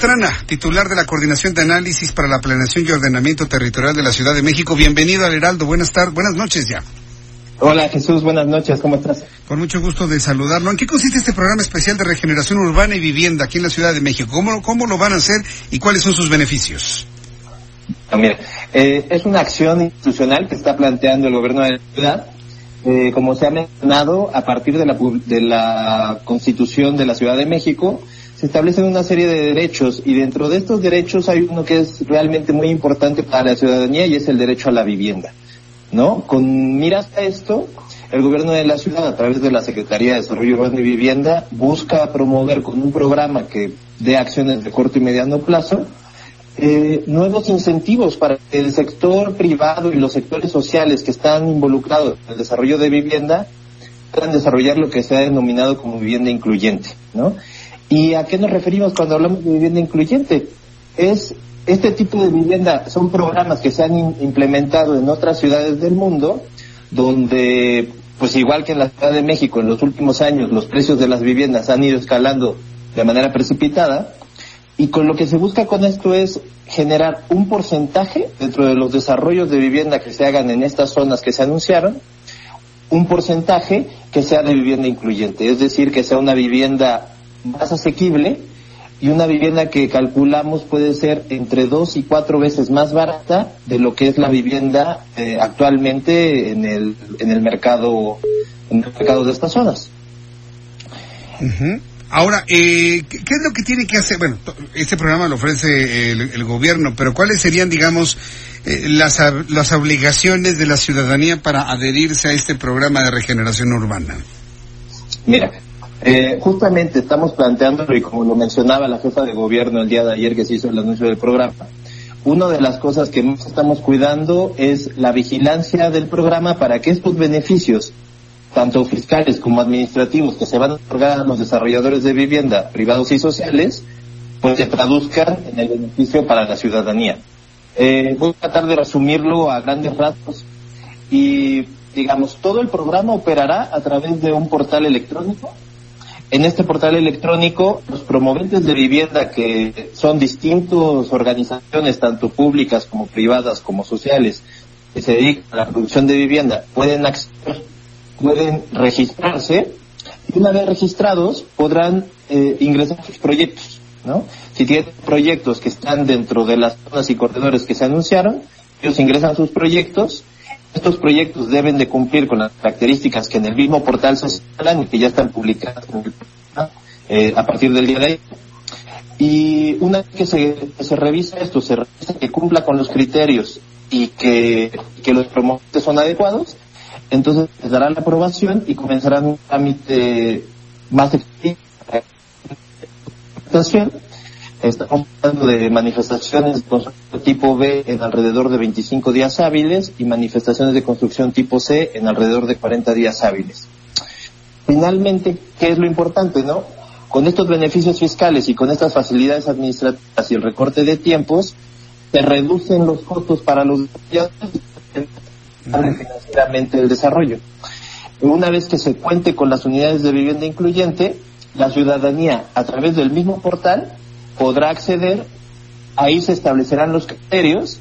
Trana, titular de la Coordinación de Análisis para la Planeación y Ordenamiento Territorial de la Ciudad de México. Bienvenido al Heraldo. Buenas tardes, buenas noches ya. Hola Jesús, buenas noches, ¿cómo estás? Con mucho gusto de saludarlo. ¿En qué consiste este programa especial de regeneración urbana y vivienda aquí en la Ciudad de México? ¿Cómo, cómo lo van a hacer y cuáles son sus beneficios? Ah, mira, eh, es una acción institucional que está planteando el gobierno de la ciudad. Eh, como se ha mencionado, a partir de la, de la Constitución de la Ciudad de México, se establecen una serie de derechos y dentro de estos derechos hay uno que es realmente muy importante para la ciudadanía y es el derecho a la vivienda. ¿No? Con miras a esto, el gobierno de la ciudad, a través de la Secretaría de Desarrollo Urbano y Vivienda, busca promover con un programa que dé acciones de corto y mediano plazo, eh, nuevos incentivos para que el sector privado y los sectores sociales que están involucrados en el desarrollo de vivienda puedan desarrollar lo que se ha denominado como vivienda incluyente, ¿no? ¿Y a qué nos referimos cuando hablamos de vivienda incluyente? Es este tipo de vivienda, son programas que se han implementado en otras ciudades del mundo, donde, pues igual que en la Ciudad de México, en los últimos años los precios de las viviendas han ido escalando de manera precipitada, y con lo que se busca con esto es generar un porcentaje dentro de los desarrollos de vivienda que se hagan en estas zonas que se anunciaron, un porcentaje que sea de vivienda incluyente, es decir, que sea una vivienda más asequible y una vivienda que calculamos puede ser entre dos y cuatro veces más barata de lo que es la vivienda eh, actualmente en el, en el mercado en el mercado de estas zonas. Ahora, eh, ¿qué es lo que tiene que hacer? Bueno, este programa lo ofrece el, gobierno, pero ¿cuáles serían, digamos, eh, las, las obligaciones de la ciudadanía para adherirse a este programa de regeneración urbana? Mira, eh, justamente estamos planteando, y como lo mencionaba la jefa de gobierno el día de ayer que se hizo el anuncio del programa, una de las cosas que más estamos cuidando es la vigilancia del programa para que estos beneficios, tanto fiscales como administrativos, que se van a otorgar a los desarrolladores de vivienda privados y sociales, pues se traduzcan en el beneficio para la ciudadanía. Eh, voy a tratar de resumirlo a grandes rasgos y digamos, todo el programa operará a través de un portal electrónico en este portal electrónico, los promoventes de vivienda, que son distintas organizaciones, tanto públicas como privadas como sociales, que se dedican a la producción de vivienda, pueden acceder, pueden registrarse y una vez registrados podrán eh, ingresar sus proyectos, ¿no? Si tienen proyectos que están dentro de las zonas y corredores que se anunciaron, ellos ingresan sus proyectos estos proyectos deben de cumplir con las características que en el mismo portal se señalan y que ya están publicadas eh, a partir del día de hoy. Y una vez que se, se revisa esto, se revisa que cumpla con los criterios y que, que los promotores son adecuados, entonces les darán la aprobación y comenzarán un trámite más efectivo Estamos hablando de manifestaciones de construcción tipo B en alrededor de 25 días hábiles y manifestaciones de construcción tipo C en alrededor de 40 días hábiles. Finalmente, ¿qué es lo importante, no? Con estos beneficios fiscales y con estas facilidades administrativas y el recorte de tiempos, se reducen los costos para los financieramente el desarrollo. Una vez que se cuente con las unidades de vivienda incluyente, la ciudadanía, a través del mismo portal, podrá acceder, ahí se establecerán los criterios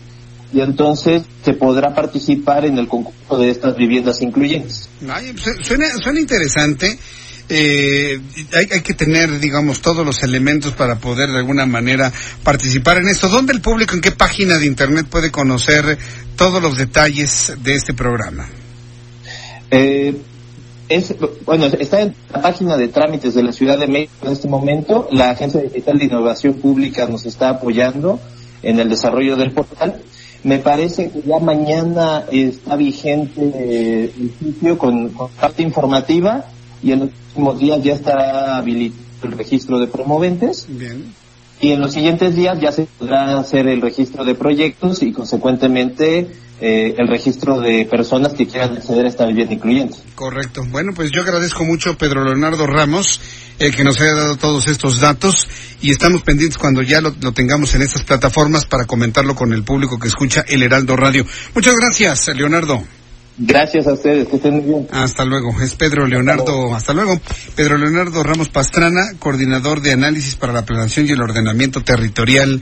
y entonces se podrá participar en el concurso de estas viviendas incluyentes. Pues, suena, suena interesante. Eh, hay, hay, que tener, digamos, todos los elementos para poder de alguna manera participar en esto. ¿Dónde el público, en qué página de Internet puede conocer todos los detalles de este programa? Eh, es, bueno, está en la página de trámites de la Ciudad de México en este momento. La Agencia Digital de Innovación Pública nos está apoyando en el desarrollo del portal. Me parece que ya mañana está vigente el sitio con, parte informativa y en los últimos días ya estará habilitado el registro de promoventes. Bien. Y en los siguientes días ya se podrá hacer el registro de proyectos y consecuentemente eh, el registro de personas que quieran acceder a esta vivienda incluyente. Correcto. Bueno, pues yo agradezco mucho a Pedro Leonardo Ramos eh, que nos haya dado todos estos datos y estamos pendientes cuando ya lo, lo, tengamos en estas plataformas para comentarlo con el público que escucha el Heraldo Radio. Muchas gracias, Leonardo. Gracias a ustedes, que estén muy bien. Hasta luego. Es Pedro Leonardo, hasta luego. Pedro Leonardo Ramos Pastrana, coordinador de análisis para la planeación y el ordenamiento territorial